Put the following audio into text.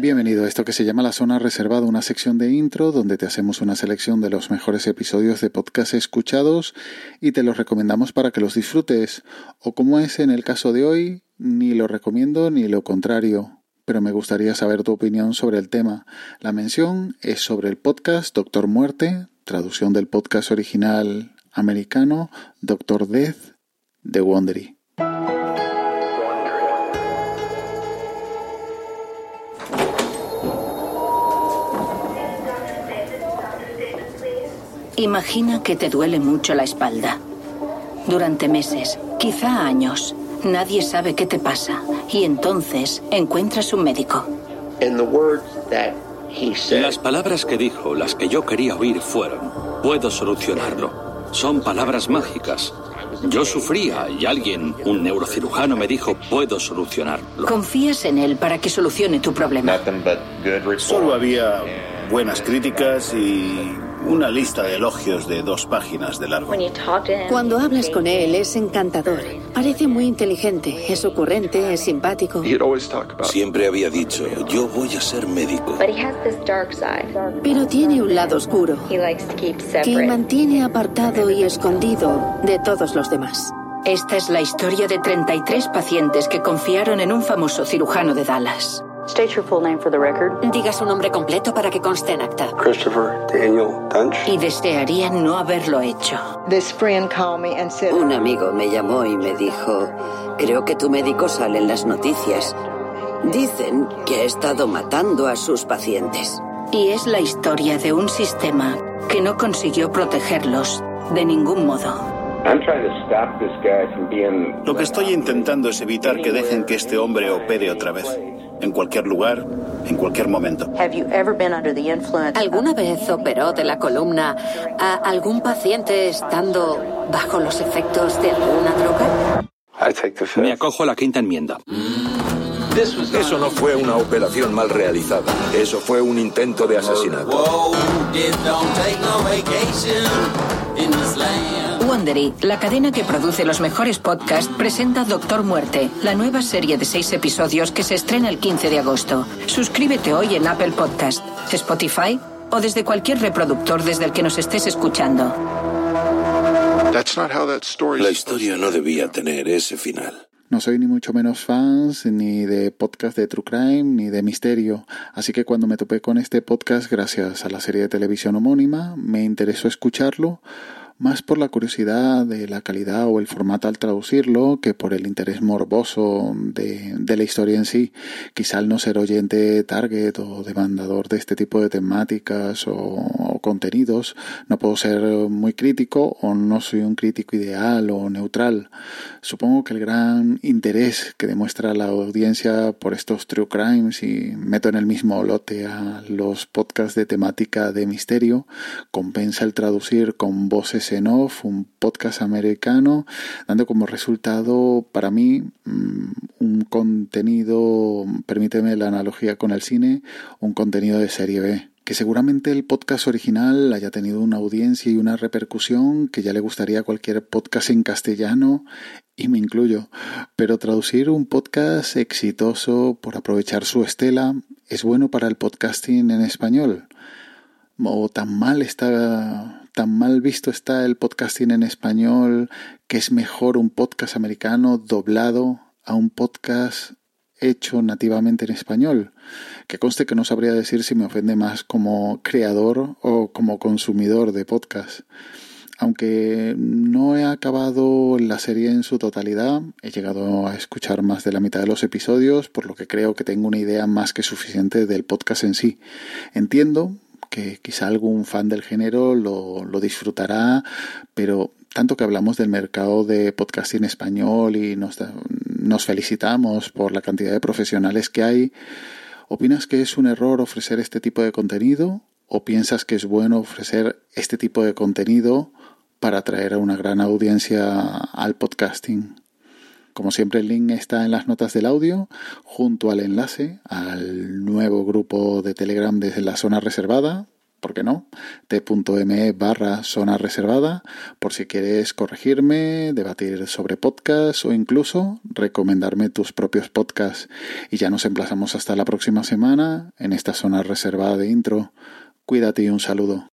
Bienvenido a esto que se llama La Zona Reservada, una sección de intro donde te hacemos una selección de los mejores episodios de podcast escuchados y te los recomendamos para que los disfrutes. O como es en el caso de hoy, ni lo recomiendo ni lo contrario. Pero me gustaría saber tu opinión sobre el tema. La mención es sobre el podcast Doctor Muerte, traducción del podcast original americano Doctor Death de Wondery. Imagina que te duele mucho la espalda. Durante meses, quizá años, nadie sabe qué te pasa y entonces encuentras un médico. Las palabras que dijo, las que yo quería oír fueron, puedo solucionarlo. Son palabras mágicas. Yo sufría y alguien, un neurocirujano, me dijo, puedo solucionarlo. Confías en él para que solucione tu problema. Solo había buenas críticas y una lista de elogios de dos páginas de largo. Cuando hablas con él es encantador. Parece muy inteligente, es ocurrente, es simpático. Siempre había dicho, yo voy a ser médico. Pero tiene un lado oscuro que mantiene apartado y escondido de todos los demás. Esta es la historia de 33 pacientes que confiaron en un famoso cirujano de Dallas. Diga su nombre completo para que conste en acta. Christopher Daniel Dunch. Y desearían no haberlo hecho. Un amigo me llamó y me dijo, creo que tu médico sale en las noticias. Dicen que ha estado matando a sus pacientes. Y es la historia de un sistema que no consiguió protegerlos de ningún modo. Lo que estoy intentando es evitar que dejen que este hombre opere otra vez en cualquier lugar, en cualquier momento. ¿Alguna vez operó de la columna a algún paciente estando bajo los efectos de alguna droga? Me acojo a la quinta enmienda. Eso no fue una operación mal realizada. Eso fue un intento de asesinato. Wondery, la cadena que produce los mejores podcasts, presenta Doctor Muerte, la nueva serie de seis episodios que se estrena el 15 de agosto. Suscríbete hoy en Apple Podcast, Spotify o desde cualquier reproductor desde el que nos estés escuchando. La historia no debía tener ese final. No soy ni mucho menos fans ni de podcast de True Crime ni de misterio, así que cuando me topé con este podcast gracias a la serie de televisión homónima, me interesó escucharlo más por la curiosidad de la calidad o el formato al traducirlo que por el interés morboso de, la historia en sí. Quizá al no ser oyente target o demandador de este tipo de temáticas o, o contenidos, no puedo ser muy crítico o no soy un crítico ideal o neutral. Supongo que el gran interés que demuestra la audiencia por estos true crimes y meto en el mismo lote a los podcasts de temática de misterio compensa el traducir con voces en off, un podcast americano, dando como resultado para mí un contenido, permíteme la analogía con el cine, un contenido de serie B que seguramente el podcast original haya tenido una audiencia y una repercusión que ya le gustaría a cualquier podcast en castellano, y me incluyo, pero traducir un podcast exitoso por aprovechar su estela es bueno para el podcasting en español. O tan mal está tan mal visto está el podcasting en español que es mejor un podcast americano doblado a un podcast hecho nativamente en español. Que conste que no sabría decir si me ofende más como creador o como consumidor de podcast. Aunque no he acabado la serie en su totalidad, he llegado a escuchar más de la mitad de los episodios, por lo que creo que tengo una idea más que suficiente del podcast en sí. Entiendo que quizá algún fan del género lo, lo disfrutará, pero tanto que hablamos del mercado de podcasting español y nos, nos felicitamos por la cantidad de profesionales que hay, ¿opinas que es un error ofrecer este tipo de contenido? ¿O piensas que es bueno ofrecer este tipo de contenido para atraer a una gran audiencia al podcasting? Como siempre el link está en las notas del audio, junto al enlace al nuevo grupo de Telegram desde la zona reservada, ¿por qué no? t.me barra zona reservada por si quieres corregirme, debatir sobre podcast o incluso recomendarme tus propios podcasts. Y ya nos emplazamos hasta la próxima semana en esta zona reservada de intro. Cuídate y un saludo.